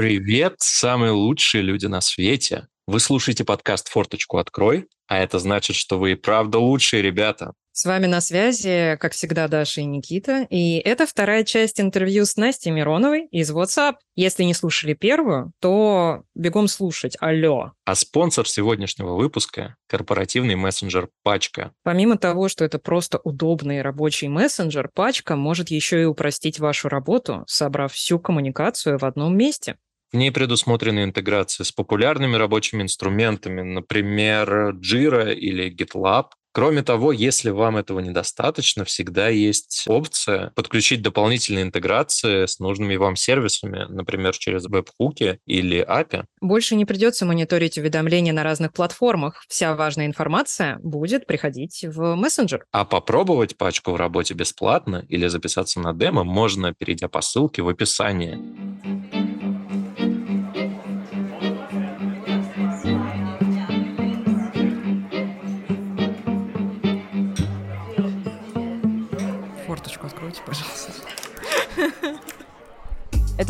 Привет, самые лучшие люди на свете. Вы слушаете подкаст «Форточку открой», а это значит, что вы и правда лучшие ребята. С вами на связи, как всегда, Даша и Никита. И это вторая часть интервью с Настей Мироновой из WhatsApp. Если не слушали первую, то бегом слушать. Алло. А спонсор сегодняшнего выпуска – корпоративный мессенджер «Пачка». Помимо того, что это просто удобный рабочий мессенджер, «Пачка» может еще и упростить вашу работу, собрав всю коммуникацию в одном месте. В ней предусмотрены интеграции с популярными рабочими инструментами, например, Jira или GitLab. Кроме того, если вам этого недостаточно, всегда есть опция подключить дополнительные интеграции с нужными вам сервисами, например, через веб-хуки или API. Больше не придется мониторить уведомления на разных платформах. Вся важная информация будет приходить в мессенджер. А попробовать пачку в работе бесплатно или записаться на демо можно, перейдя по ссылке в описании.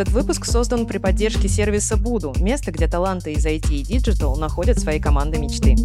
Этот выпуск создан при поддержке сервиса Буду, место, где таланты из IT и Digital находят свои команды мечты.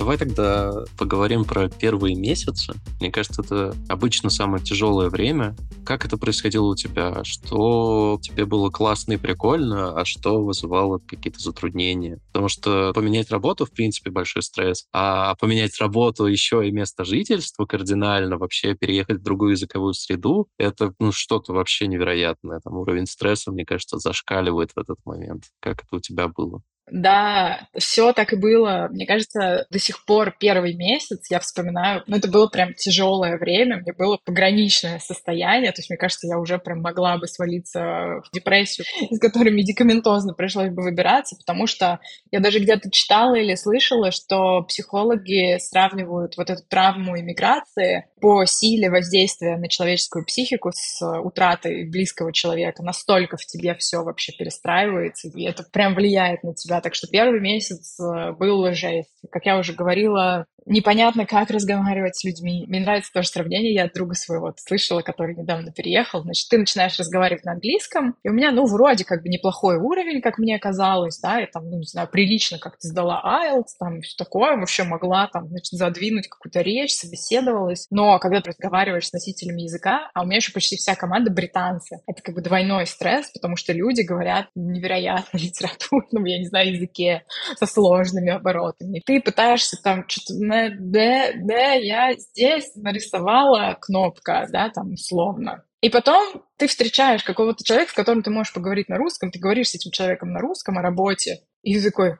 Давай тогда поговорим про первые месяцы. Мне кажется, это обычно самое тяжелое время. Как это происходило у тебя? Что тебе было классно и прикольно, а что вызывало какие-то затруднения? Потому что поменять работу, в принципе, большой стресс, а поменять работу еще и место жительства кардинально, вообще переехать в другую языковую среду, это ну, что-то вообще невероятное. Там уровень стресса, мне кажется, зашкаливает в этот момент. Как это у тебя было? Да, все так и было. Мне кажется, до сих пор первый месяц я вспоминаю, ну, это было прям тяжелое время, мне было пограничное состояние, то есть, мне кажется, я уже прям могла бы свалиться в депрессию, из которой медикаментозно пришлось бы выбираться, потому что я даже где-то читала или слышала, что психологи сравнивают вот эту травму иммиграции по силе воздействия на человеческую психику с утратой близкого человека. Настолько в тебе все вообще перестраивается, и это прям влияет на тебя так что первый месяц э, был жесть. Как я уже говорила, непонятно, как разговаривать с людьми. Мне нравится тоже сравнение, я от друга своего слышала, который недавно переехал. Значит, ты начинаешь разговаривать на английском, и у меня, ну, вроде как бы неплохой уровень, как мне казалось, да, я там, ну, не знаю, прилично как-то сдала IELTS, там, все такое, вообще могла там, значит, задвинуть какую-то речь, собеседовалась. Но когда ты разговариваешь с носителями языка, а у меня еще почти вся команда британцы, это как бы двойной стресс, потому что люди говорят невероятно литературном, я не знаю, языке со сложными оборотами. Ты пытаешься там что-то Д, Д, я здесь нарисовала кнопка, да, там условно. И потом ты встречаешь какого-то человека, с которым ты можешь поговорить на русском, ты говоришь с этим человеком на русском о работе, и ты такой,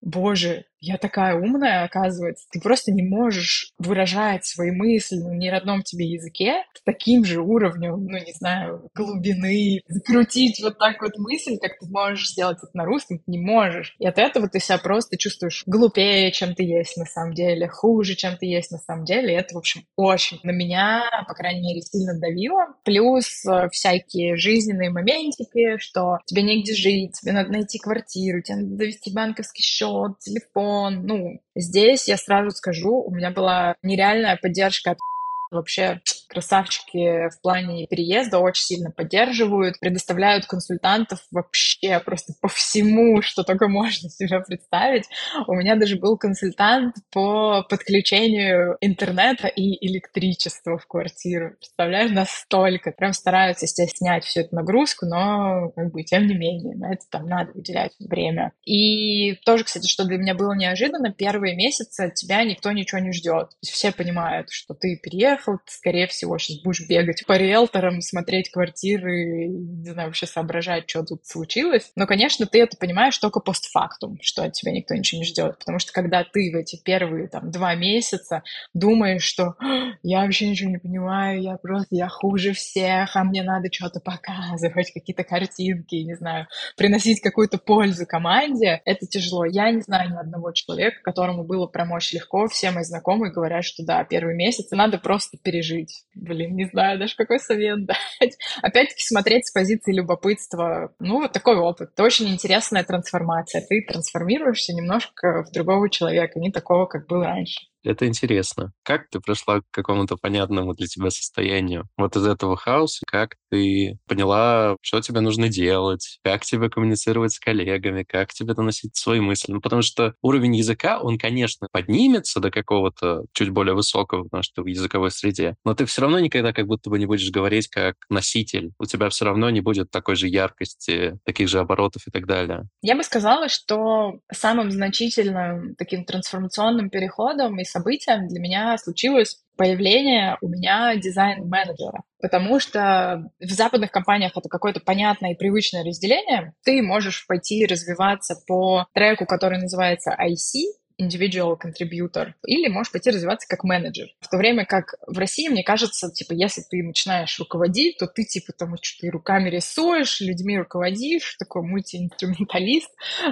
боже, я такая умная, оказывается. Ты просто не можешь выражать свои мысли на неродном тебе языке с таким же уровнем, ну, не знаю, глубины, закрутить вот так вот мысль, как ты можешь сделать это на русском, ты не можешь. И от этого ты себя просто чувствуешь глупее, чем ты есть на самом деле, хуже, чем ты есть на самом деле. И это, в общем, очень на меня, по крайней мере, сильно давило. Плюс э, всякие жизненные моментики, что тебе негде жить, тебе надо найти квартиру, тебе надо довести банковский счет, телефон, ну, здесь я сразу скажу, у меня была нереальная поддержка от вообще красавчики в плане переезда очень сильно поддерживают, предоставляют консультантов вообще просто по всему, что только можно себе представить. У меня даже был консультант по подключению интернета и электричества в квартиру. Представляешь, настолько. Прям стараются себе снять всю эту нагрузку, но как бы тем не менее, на это там надо выделять время. И тоже, кстати, что для меня было неожиданно, первые месяцы тебя никто ничего не ждет. Все понимают, что ты переехал, ты, скорее всего, всего сейчас будешь бегать по риэлторам, смотреть квартиры, не знаю, вообще соображать, что тут случилось. Но, конечно, ты это понимаешь только постфактум, что от тебя никто ничего не ждет. Потому что когда ты в эти первые там два месяца думаешь, что «А, я вообще ничего не понимаю, я просто, я хуже всех, а мне надо что-то показывать, какие-то картинки, не знаю, приносить какую-то пользу команде, это тяжело. Я не знаю ни одного человека, которому было прям очень легко. Все мои знакомые говорят, что да, первый месяц надо просто пережить. Блин, не знаю даже, какой совет дать. Опять-таки смотреть с позиции любопытства. Ну, вот такой опыт. Это очень интересная трансформация. Ты трансформируешься немножко в другого человека, не такого, как был раньше. Это интересно. Как ты пришла к какому-то понятному для тебя состоянию вот из этого хаоса? Как ты поняла, что тебе нужно делать? Как тебе коммуницировать с коллегами? Как тебе доносить свои мысли? Ну, потому что уровень языка, он, конечно, поднимется до какого-то чуть более высокого, потому что в языковой среде, но ты все равно никогда как будто бы не будешь говорить как носитель. У тебя все равно не будет такой же яркости, таких же оборотов и так далее. Я бы сказала, что самым значительным таким трансформационным переходом и событием для меня случилось появление у меня дизайн-менеджера. Потому что в западных компаниях это какое-то понятное и привычное разделение. Ты можешь пойти развиваться по треку, который называется IC, individual contributor, или можешь пойти развиваться как менеджер. В то время как в России, мне кажется, типа, если ты начинаешь руководить, то ты, типа, там, что-то и руками рисуешь, людьми руководишь, такой мультиинструменталист.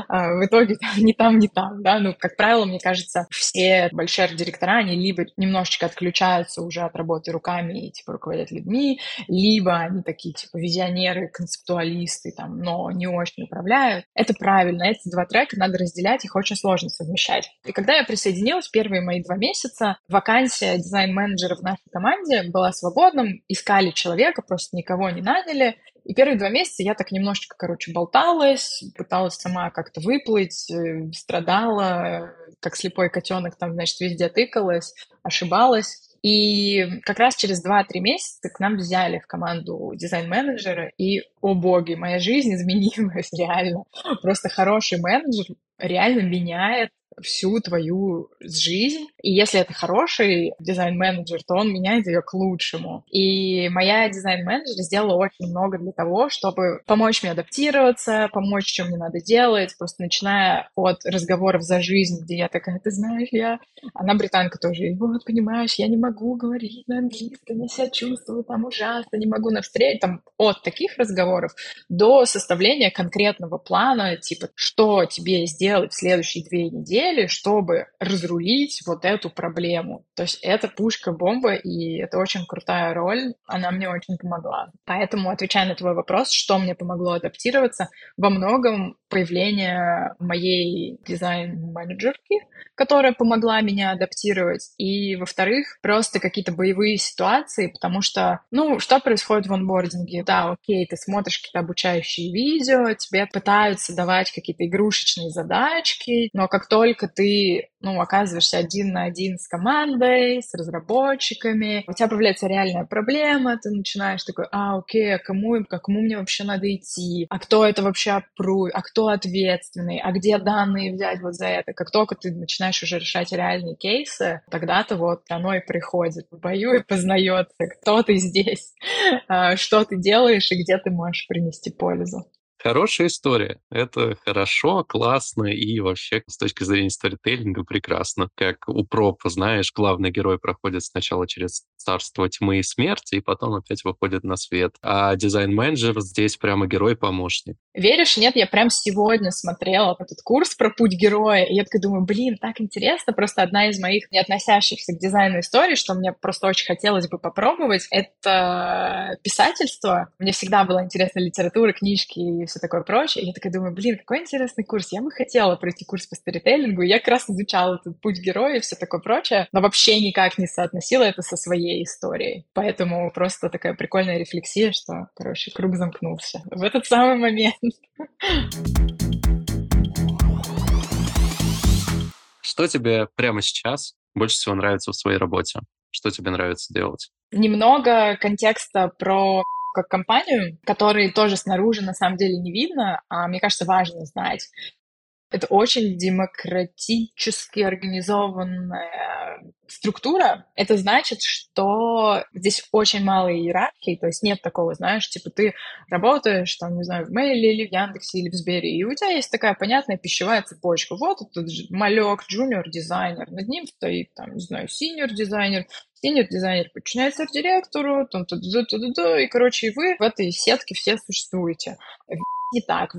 А в итоге там, не там, не там, да. Ну, как правило, мне кажется, все большие директора, они либо немножечко отключаются уже от работы руками и, типа, руководят людьми, либо они такие, типа, визионеры, концептуалисты, там, но не очень управляют. Это правильно. Эти два трека надо разделять, их очень сложно совмещать. И когда я присоединилась, первые мои два месяца, вакансия дизайн-менеджера в нашей команде была свободным, искали человека, просто никого не наняли. И первые два месяца я так немножечко, короче, болталась, пыталась сама как-то выплыть, э, страдала, как слепой котенок там, значит, везде тыкалась, ошибалась. И как раз через 2-3 месяца к нам взяли в команду дизайн-менеджера, и, о боги, моя жизнь изменилась реально. Просто хороший менеджер реально меняет всю твою жизнь. И если это хороший дизайн-менеджер, то он меняет ее к лучшему. И моя дизайн-менеджер сделала очень много для того, чтобы помочь мне адаптироваться, помочь, что мне надо делать, просто начиная от разговоров за жизнь, где я такая, ты знаешь, я... Она британка тоже, и вот, понимаешь, я не могу говорить на английском, я себя чувствую там ужасно, не могу навстречу, там, от таких разговоров до составления конкретного плана, типа, что тебе сделать в следующие две недели, цели, чтобы разрулить вот эту проблему. То есть это пушка-бомба, и это очень крутая роль, она мне очень помогла. Поэтому, отвечая на твой вопрос, что мне помогло адаптироваться, во многом появление моей дизайн-менеджерки, которая помогла меня адаптировать, и, во-вторых, просто какие-то боевые ситуации, потому что, ну, что происходит в онбординге? Да, окей, ты смотришь какие-то обучающие видео, тебе пытаются давать какие-то игрушечные задачки, но как только только ты, ну, оказываешься один на один с командой, с разработчиками, у тебя появляется реальная проблема, ты начинаешь такой, а, окей, а кому, а кому мне вообще надо идти, а кто это вообще опрует, а кто ответственный, а где данные взять вот за это. Как только ты начинаешь уже решать реальные кейсы, тогда-то вот оно и приходит в бою и познается, кто ты здесь, а, что ты делаешь и где ты можешь принести пользу. Хорошая история. Это хорошо, классно и вообще с точки зрения сторителлинга прекрасно. Как у проб, знаешь, главный герой проходит сначала через царство тьмы и смерти, и потом опять выходит на свет. А дизайн-менеджер здесь прямо герой-помощник. Веришь, нет, я прям сегодня смотрела этот курс про путь героя, и я такая думаю, блин, так интересно, просто одна из моих не относящихся к дизайну историй, что мне просто очень хотелось бы попробовать, это писательство. Мне всегда была интересна литература, книжки и все такое прочее. Я такая думаю, блин, какой интересный курс. Я бы хотела пройти курс по сторителлингу. Я как раз изучала этот путь героя и все такое прочее, но вообще никак не соотносила это со своей историей. Поэтому просто такая прикольная рефлексия, что, короче, круг замкнулся. В этот самый момент. Что тебе прямо сейчас больше всего нравится в своей работе? Что тебе нравится делать? Немного контекста про как компанию, который тоже снаружи на самом деле не видно, а мне кажется, важно знать. Это очень демократически организованная структура. Это значит, что здесь очень мало иерархии, то есть нет такого, знаешь, типа ты работаешь, там, не знаю, в Мейле или в Яндексе или в Сбере, и у тебя есть такая понятная пищевая цепочка. Вот этот малек, джуниор-дизайнер, над ним стоит, там, не знаю, синьор-дизайнер, Синьор-дизайнер подчиняется директору, там, туда, туда, туда, и, короче, и вы в этой сетке все существуете. Не так.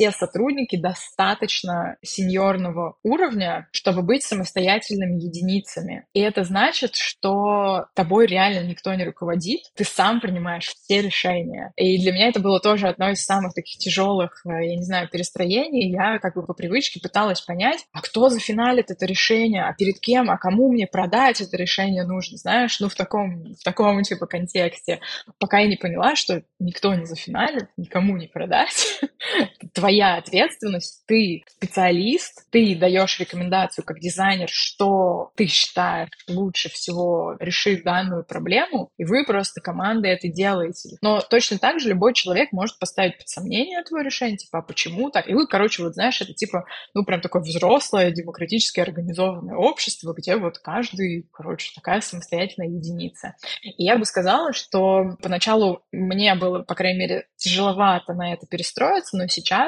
Все сотрудники достаточно сеньорного уровня, чтобы быть самостоятельными единицами. И это значит, что тобой реально никто не руководит, ты сам принимаешь все решения. И для меня это было тоже одно из самых таких тяжелых, э, я не знаю, перестроений. Я как бы по привычке пыталась понять, а кто зафиналит это решение, а перед кем, а кому мне продать это решение нужно, знаешь, ну в таком, в таком типа контексте. Пока я не поняла, что никто не зафиналит, никому не продать. Твоя ответственность, ты специалист, ты даешь рекомендацию как дизайнер, что ты считаешь лучше всего решить данную проблему, и вы просто командой это делаете. Но точно так же любой человек может поставить под сомнение твое решение, типа, а почему так? И вы, короче, вот знаешь, это типа, ну, прям такое взрослое, демократически организованное общество, где вот каждый, короче, такая самостоятельная единица. И я бы сказала, что поначалу мне было, по крайней мере, тяжеловато на это перестроиться, но сейчас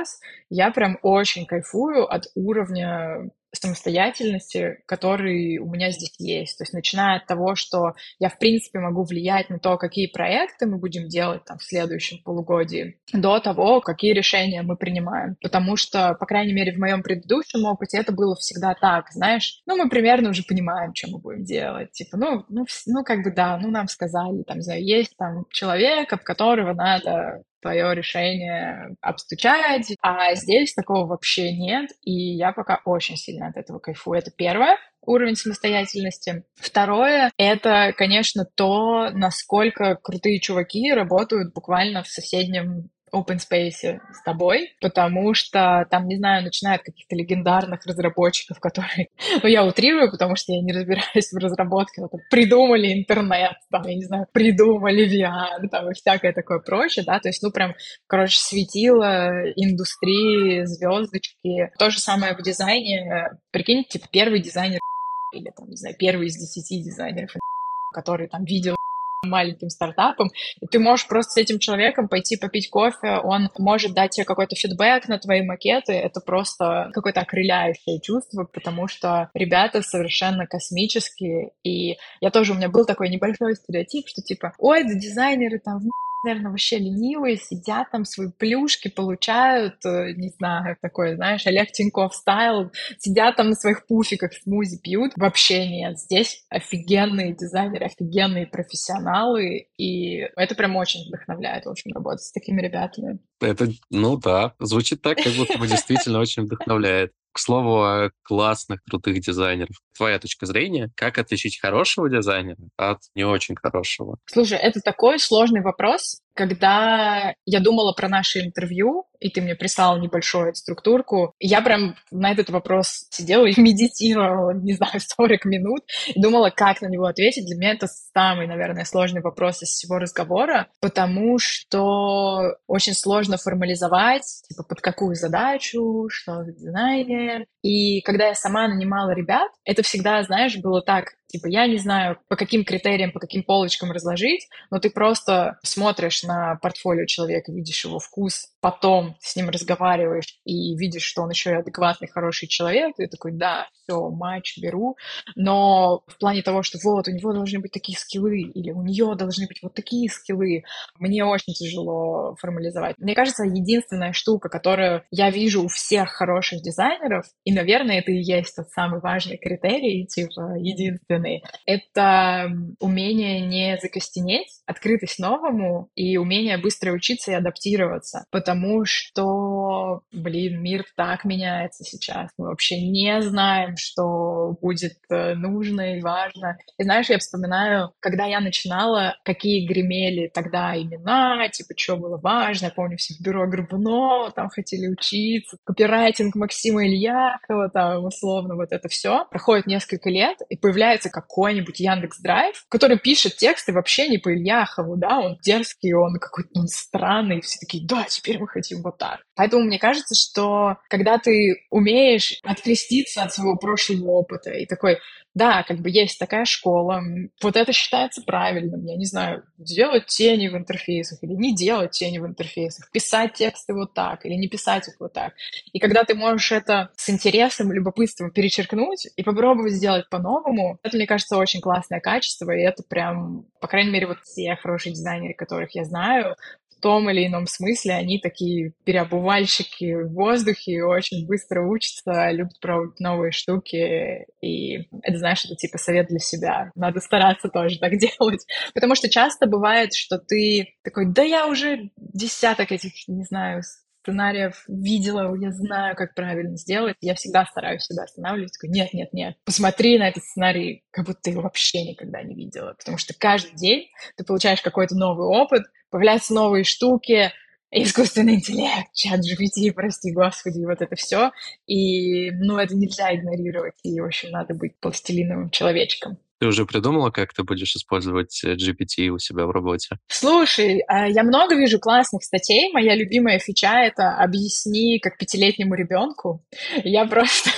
я прям очень кайфую от уровня самостоятельности, который у меня здесь есть. То есть начиная от того, что я, в принципе, могу влиять на то, какие проекты мы будем делать там в следующем полугодии, до того, какие решения мы принимаем. Потому что, по крайней мере, в моем предыдущем опыте это было всегда так, знаешь, ну, мы примерно уже понимаем, что мы будем делать. Типа, ну, ну, ну как бы да, ну, нам сказали, там, знаю, есть там человек, от которого надо твое решение обстучать, а здесь такого вообще нет, и я пока очень сильно от этого кайфую. Это первое уровень самостоятельности. Второе — это, конечно, то, насколько крутые чуваки работают буквально в соседнем open space с тобой, потому что там, не знаю, начинают каких-то легендарных разработчиков, которые, ну, я утрирую, потому что я не разбираюсь в разработке, вот, придумали интернет, там, я не знаю, придумали VR, там, и всякое такое прочее, да, то есть, ну, прям, короче, светило индустрии, звездочки. То же самое в дизайне. Прикинь, типа, первый дизайнер или, там, не знаю, первый из десяти дизайнеров, который там видел маленьким стартапом, и ты можешь просто с этим человеком пойти попить кофе, он может дать тебе какой-то фидбэк на твои макеты, это просто какое-то окрыляющее чувство, потому что ребята совершенно космические, и я тоже, у меня был такой небольшой стереотип, что типа, ой, да дизайнеры там наверное, вообще ленивые, сидят там, свои плюшки получают, э, не знаю, такой, знаешь, Олег Тиньков стайл, сидят там на своих пуфиках, смузи пьют. Вообще нет. Здесь офигенные дизайнеры, офигенные профессионалы, и это прям очень вдохновляет, в общем, работать с такими ребятами. Это, ну да, звучит так, как будто бы действительно очень вдохновляет. К слову о классных, крутых дизайнеров. Твоя точка зрения, как отличить хорошего дизайнера от не очень хорошего? Слушай, это такой сложный вопрос. Когда я думала про наше интервью, и ты мне прислал небольшую структурку, я прям на этот вопрос сидела и медитировала, не знаю, 40 минут, и думала, как на него ответить. Для меня это самый, наверное, сложный вопрос из всего разговора, потому что очень сложно формализовать, типа, под какую задачу, что за дизайнер. И когда я сама нанимала ребят, это всегда, знаешь, было так, Типа, я не знаю, по каким критериям, по каким полочкам разложить, но ты просто смотришь на портфолио человека, видишь его вкус, потом с ним разговариваешь и видишь, что он еще и адекватный, хороший человек, ты такой, да, все, матч беру. Но в плане того, что вот, у него должны быть такие скиллы, или у нее должны быть вот такие скиллы, мне очень тяжело формализовать. Мне кажется, единственная штука, которую я вижу у всех хороших дизайнеров, и, наверное, это и есть тот самый важный критерий, типа, единственный, стороны. Это умение не закостенеть, открытость новому и умение быстро учиться и адаптироваться. Потому что, блин, мир так меняется сейчас. Мы вообще не знаем, что будет э, нужно и важно. И знаешь, я вспоминаю, когда я начинала, какие гремели тогда имена, типа, что было важно. Я помню, все в бюро Горбунова там хотели учиться, копирайтинг Максима Ильякова, там, условно, вот это все. Проходит несколько лет, и появляется какой-нибудь Яндекс Драйв, который пишет тексты вообще не по Ильяхову, да, он дерзкий, он какой-то он странный, все такие, да, теперь мы хотим вот так. Поэтому мне кажется, что когда ты умеешь откреститься от своего прошлого опыта и такой, да, как бы есть такая школа, вот это считается правильным, я не знаю, делать тени в интерфейсах или не делать тени в интерфейсах, писать тексты вот так или не писать их вот так. И когда ты можешь это с интересом, любопытством перечеркнуть и попробовать сделать по-новому, это, мне кажется, очень классное качество, и это прям, по крайней мере, вот все хорошие дизайнеры, которых я знаю, том или ином смысле они такие переобувальщики в воздухе, очень быстро учатся, любят пробовать новые штуки. И это, знаешь, это типа совет для себя. Надо стараться тоже так делать. Потому что часто бывает, что ты такой, да я уже десяток этих, не знаю, сценариев видела, я знаю, как правильно сделать. Я всегда стараюсь себя останавливать. Такой, нет, нет, нет, посмотри на этот сценарий, как будто ты его вообще никогда не видела. Потому что каждый день ты получаешь какой-то новый опыт, появляются новые штуки, искусственный интеллект, чат GPT, прости господи, вот это все. И, ну, это нельзя игнорировать, и, в общем, надо быть пластилиновым человечком. Ты уже придумала, как ты будешь использовать э, GPT у себя в работе? Слушай, а, я много вижу классных статей. Моя любимая фича — это «Объясни, как пятилетнему ребенку». Я просто...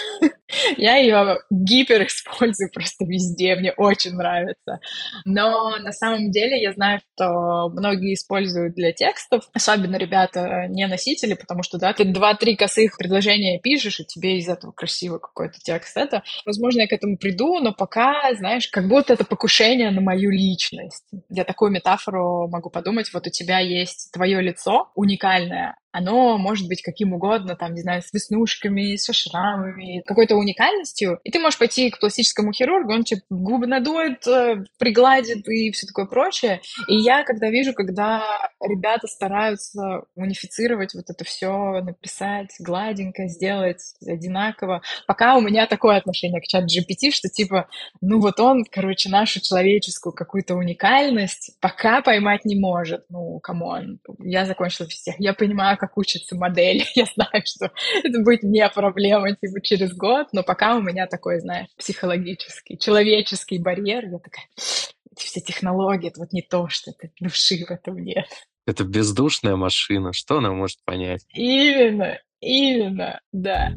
Я ее гипер использую просто везде, мне очень нравится. Но на самом деле я знаю, что многие используют для текстов, особенно ребята не носители, потому что, да, ты два-три косых предложения пишешь, и тебе из этого красиво какой-то текст. Это, возможно, я к этому приду, но пока, знаешь, как будто это покушение на мою личность. Я такую метафору могу подумать, вот у тебя есть твое лицо уникальное, оно может быть каким угодно, там, не знаю, с веснушками, со шрамами, какой-то уникальностью. И ты можешь пойти к пластическому хирургу, он тебе губы надует, э, пригладит и все такое прочее. И я, когда вижу, когда ребята стараются унифицировать вот это все, написать гладенько, сделать одинаково, пока у меня такое отношение к ChatGPT, что типа, ну вот он, короче, нашу человеческую какую-то уникальность пока поймать не может. Ну, come on, я закончила всех. Я понимаю, как учится модель. Я знаю, что это будет не проблема типа через год, но пока у меня такой, знаешь, психологический, человеческий барьер. Я такая, эти все технологии, это вот не то, что это души в этом нет. Это бездушная машина, что она может понять? Именно, именно, да.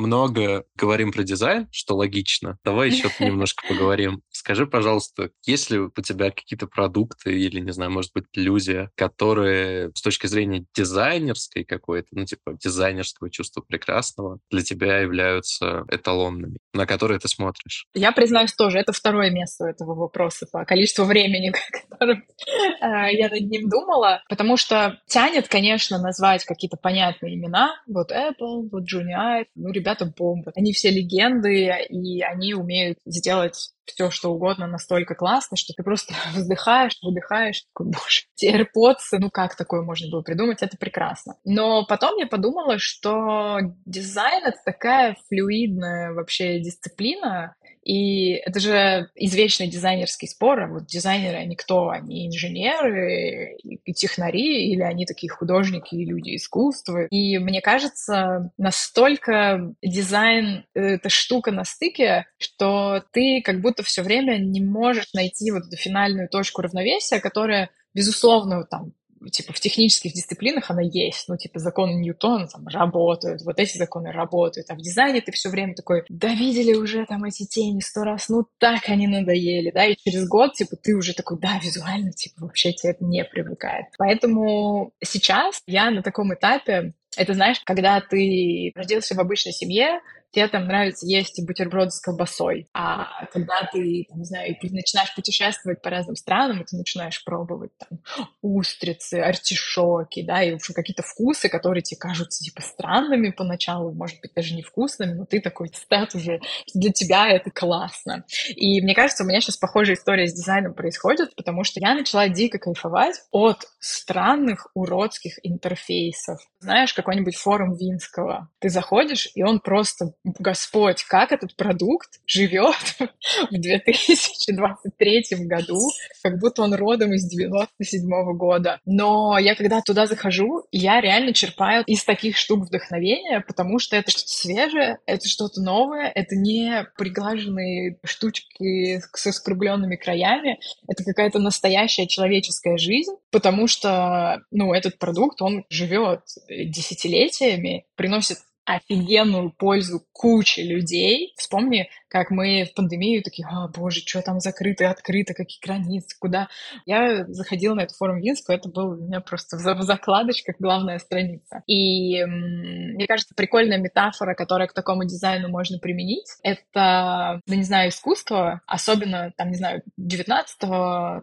Много говорим про дизайн, что логично. Давай еще немножко поговорим. Скажи, пожалуйста, есть ли у тебя какие-то продукты или, не знаю, может быть, люди, которые с точки зрения дизайнерской какой-то, ну, типа дизайнерского чувства прекрасного, для тебя являются эталонными, на которые ты смотришь? Я признаюсь тоже, это второе место этого вопроса по количеству времени, которым э, я над ним думала, потому что тянет, конечно, назвать какие-то понятные имена, вот Apple, вот Junior, ну, ребята ребята бомбы. Они все легенды, и они умеют сделать все, что угодно настолько классно, что ты просто вздыхаешь, выдыхаешь, такой, боже, те AirPods, ну как такое можно было придумать, это прекрасно. Но потом я подумала, что дизайн — это такая флюидная вообще дисциплина, и это же извечный дизайнерский спор. А вот дизайнеры, они кто? Они инженеры и технари, или они такие художники и люди искусства? И мне кажется, настолько дизайн — это штука на стыке, что ты как будто все время не можешь найти вот эту финальную точку равновесия, которая безусловно, там, типа, в технических дисциплинах она есть, ну, типа, законы Ньютона там работают, вот эти законы работают, а в дизайне ты все время такой, да видели уже там эти тени сто раз, ну, так они надоели, да, и через год, типа, ты уже такой, да, визуально, типа, вообще тебе это не привлекает. Поэтому сейчас я на таком этапе, это, знаешь, когда ты родился в обычной семье, тебе там нравится есть бутерброды с колбасой. А когда ты, там, не знаю, начинаешь путешествовать по разным странам, и ты начинаешь пробовать там устрицы, артишоки, да, и, в общем, какие-то вкусы, которые тебе кажутся, типа, странными поначалу, может быть, даже невкусными, но ты такой стат уже, для тебя это классно. И мне кажется, у меня сейчас похожая история с дизайном происходит, потому что я начала дико кайфовать от странных уродских интерфейсов. Знаешь, какой-нибудь форум Винского. Ты заходишь, и он просто Господь, как этот продукт живет в 2023 году, как будто он родом из 97 -го года. Но я когда туда захожу, я реально черпаю из таких штук вдохновения, потому что это что-то свежее, это что-то новое, это не приглаженные штучки с скругленными краями, это какая-то настоящая человеческая жизнь, потому что, ну, этот продукт, он живет десятилетиями, приносит офигенную пользу куче людей. Вспомни как мы в пандемию такие, а, боже, что там закрыто, открыто, какие границы, куда. Я заходила на эту форум Винску, это был у меня просто в закладочках главная страница. И мне кажется, прикольная метафора, которая к такому дизайну можно применить, это, ну, не знаю, искусство, особенно, там, не знаю, 19-20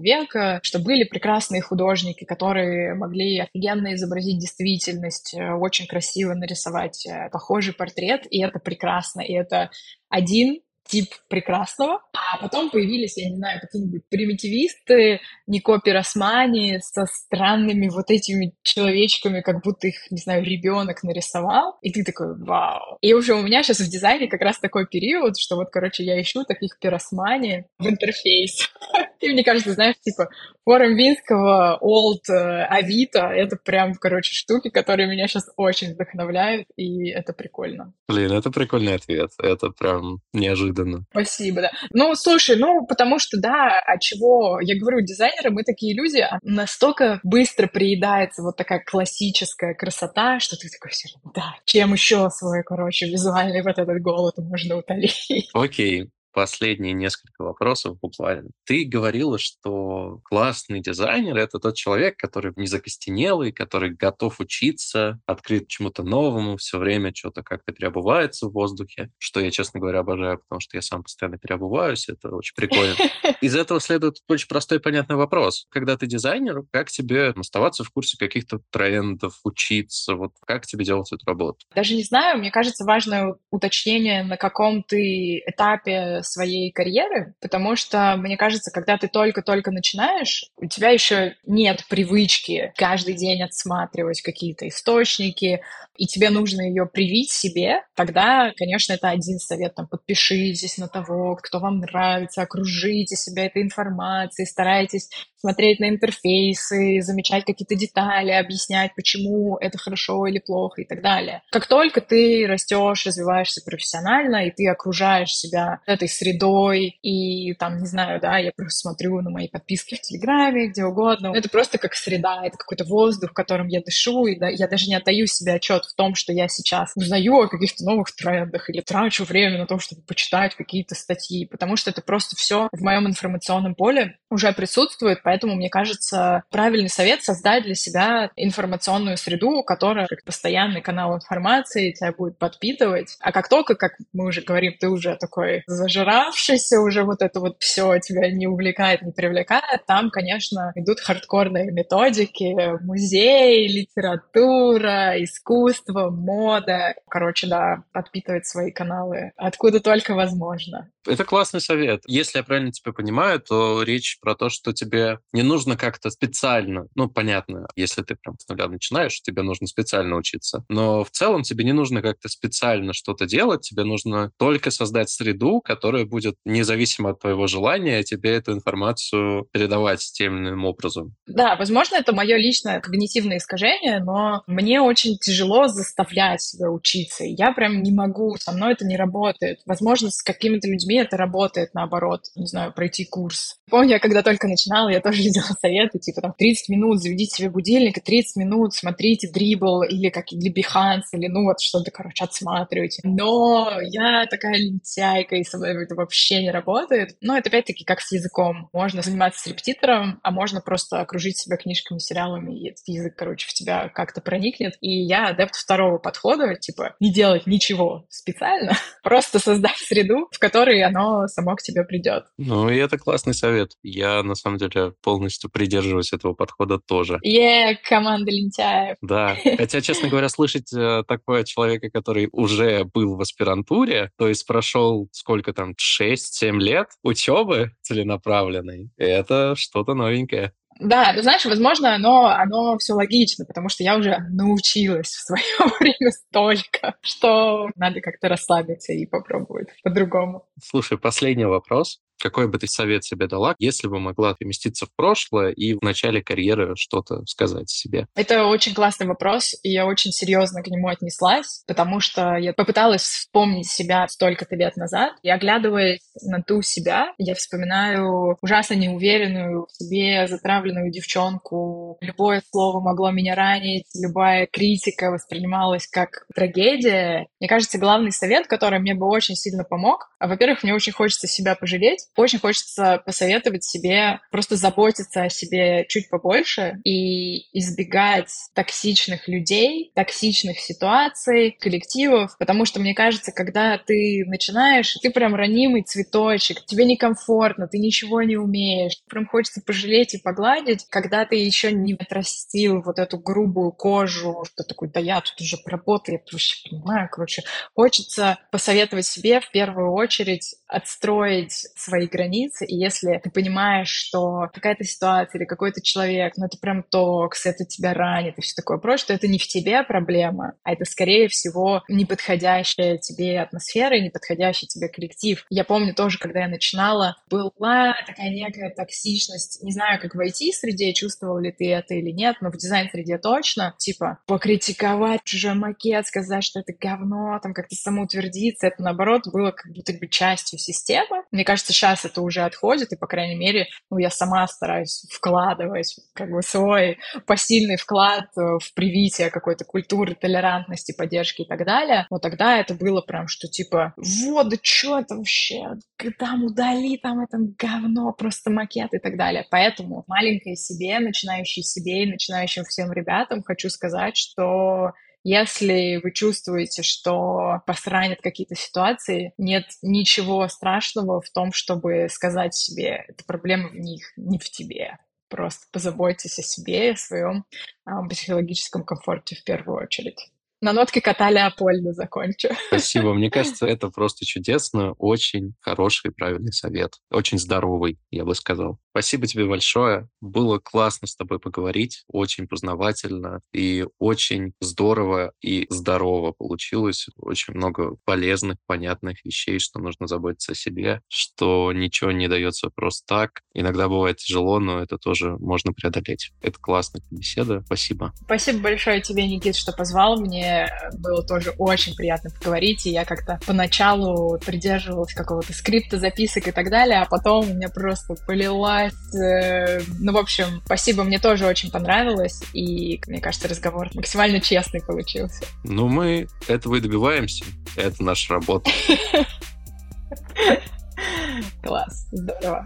века, что были прекрасные художники, которые могли офигенно изобразить действительность, э, очень красиво нарисовать э, похожий портрет, и это прекрасно, и это один тип прекрасного, а потом появились, я не знаю, какие-нибудь примитивисты, Нико Пиросмани со странными вот этими человечками, как будто их, не знаю, ребенок нарисовал, и ты такой, вау. И уже у меня сейчас в дизайне как раз такой период, что вот, короче, я ищу таких Пиросмани в интерфейс. И мне кажется, знаешь, типа, форум Винского, Олд, э, Авито, это прям, короче, штуки, которые меня сейчас очень вдохновляют, и это прикольно. Блин, это прикольный ответ, это прям неожиданно. Спасибо, да. Ну, слушай, ну, потому что, да, а чего, я говорю, дизайнеры, мы такие люди, а настолько быстро приедается вот такая классическая красота, что ты такой, да, чем еще свой, короче, визуальный вот этот голод можно утолить. Окей, последние несколько вопросов буквально. Ты говорила, что классный дизайнер — это тот человек, который не закостенелый, который готов учиться, открыт чему-то новому, все время что-то как-то переобувается в воздухе, что я, честно говоря, обожаю, потому что я сам постоянно переобуваюсь, это очень прикольно. Из этого следует очень простой и понятный вопрос. Когда ты дизайнер, как тебе оставаться в курсе каких-то трендов, учиться, вот как тебе делать эту работу? Даже не знаю, мне кажется, важное уточнение, на каком ты этапе своей карьеры, потому что, мне кажется, когда ты только-только начинаешь, у тебя еще нет привычки каждый день отсматривать какие-то источники, и тебе нужно ее привить себе, тогда, конечно, это один совет, там, подпишитесь на того, кто вам нравится, окружите себя этой информацией, старайтесь смотреть на интерфейсы, замечать какие-то детали, объяснять, почему это хорошо или плохо и так далее. Как только ты растешь, развиваешься профессионально, и ты окружаешь себя этой средой, и там, не знаю, да, я просто смотрю на мои подписки в Телеграме, где угодно. Это просто как среда, это какой-то воздух, которым я дышу, и да, я даже не отдаю себе отчет в том, что я сейчас узнаю о каких-то новых трендах или трачу время на то, чтобы почитать какие-то статьи, потому что это просто все в моем информационном поле уже присутствует, поэтому, мне кажется, правильный совет создать для себя информационную среду, которая как постоянный канал информации тебя будет подпитывать. А как только, как мы уже говорим, ты уже такой зажиравшийся, уже вот это вот все тебя не увлекает, не привлекает, там, конечно, идут хардкорные методики, музей, литература, искусство, мода. Короче, да, подпитывать свои каналы откуда только возможно. Это классный совет. Если я правильно тебя понимаю, то речь про то, что тебе не нужно как-то специально, ну, понятно, если ты прям с нуля начинаешь, тебе нужно специально учиться, но в целом тебе не нужно как-то специально что-то делать, тебе нужно только создать среду, которая будет независимо от твоего желания тебе эту информацию передавать тем или иным образом. Да, возможно, это мое личное когнитивное искажение, но мне очень тяжело заставлять себя учиться. Я прям не могу, со мной это не работает. Возможно, с какими-то людьми это работает наоборот, не знаю, пройти курс. Помню, я когда только начинала, я тоже видела советы, типа там 30 минут заведите себе будильник, и 30 минут смотрите дрибл или как или Behance, или ну вот что-то, короче, отсматривайте. Но я такая лентяйка, и со мной это вообще не работает. Но это опять-таки как с языком. Можно заниматься с репетитором, а можно просто окружить себя книжками, сериалами, и этот язык, короче, в тебя как-то проникнет. И я адепт второго подхода, типа не делать ничего специально, просто создать среду, в которой оно само к тебе придет. Ну, и это классный совет. Я, на самом деле, полностью придерживаюсь этого подхода тоже. Е, команда лентяев. Да. Хотя, честно говоря, слышать э, такое человека, который уже был в аспирантуре, то есть прошел сколько там, 6-7 лет учебы целенаправленной, это что-то новенькое. Да, ты знаешь, возможно, оно, оно все логично, потому что я уже научилась в свое время столько, что надо как-то расслабиться и попробовать по-другому. Слушай, последний вопрос. Какой бы ты совет себе дала, если бы могла переместиться в прошлое и в начале карьеры что-то сказать себе? Это очень классный вопрос, и я очень серьезно к нему отнеслась, потому что я попыталась вспомнить себя столько-то лет назад, и оглядываясь на ту себя, я вспоминаю ужасно неуверенную в себе затравленную девчонку. Любое слово могло меня ранить, любая критика воспринималась как трагедия. Мне кажется, главный совет, который мне бы очень сильно помог, а, во-первых, мне очень хочется себя пожалеть, очень хочется посоветовать себе просто заботиться о себе чуть побольше и избегать токсичных людей, токсичных ситуаций, коллективов, потому что мне кажется, когда ты начинаешь, ты прям ранимый цветочек, тебе некомфортно, ты ничего не умеешь, прям хочется пожалеть и погладить, когда ты еще не отрастил вот эту грубую кожу, что такое, да я тут уже поработал, я вообще понимаю, короче, хочется посоветовать себе в первую очередь отстроить свои границы, и если ты понимаешь, что какая-то ситуация или какой-то человек, ну это прям токс, это тебя ранит и все такое прочее, то это не в тебе проблема, а это, скорее всего, неподходящая тебе атмосфера и неподходящий тебе коллектив. Я помню тоже, когда я начинала, была такая некая токсичность, не знаю, как в IT-среде, чувствовал ли ты это или нет, но в дизайн-среде точно, типа, покритиковать чужой макет, сказать, что это говно, там как-то самоутвердиться, это, наоборот, было как будто бы частью системы. Мне кажется, сейчас это уже отходит, и, по крайней мере, ну, я сама стараюсь вкладывать как бы свой посильный вклад э, в привитие какой-то культуры, толерантности, поддержки и так далее. Но тогда это было прям, что типа, вот, да что это вообще? Там удали, там это говно, просто макет и так далее. Поэтому маленькой себе, начинающей себе и начинающим всем ребятам хочу сказать, что если вы чувствуете, что вас какие-то ситуации, нет ничего страшного в том, чтобы сказать себе, это проблема в них, не в тебе. Просто позаботьтесь о себе и о своем а, психологическом комфорте в первую очередь. На нотке кота Леопольда закончу. Спасибо. Мне кажется, это просто чудесно. Очень хороший и правильный совет. Очень здоровый, я бы сказал. Спасибо тебе большое. Было классно с тобой поговорить. Очень познавательно и очень здорово и здорово получилось. Очень много полезных, понятных вещей, что нужно заботиться о себе, что ничего не дается просто так. Иногда бывает тяжело, но это тоже можно преодолеть. Это классная беседа. Спасибо. Спасибо большое тебе, Никит, что позвал. Мне было тоже очень приятно поговорить, и я как-то поначалу придерживалась какого-то скрипта, записок и так далее, а потом у меня просто полилась. Э, ну, в общем, спасибо, мне тоже очень понравилось, и, мне кажется, разговор максимально честный получился. Ну, мы этого и добиваемся. Это наша работа. Класс, здорово.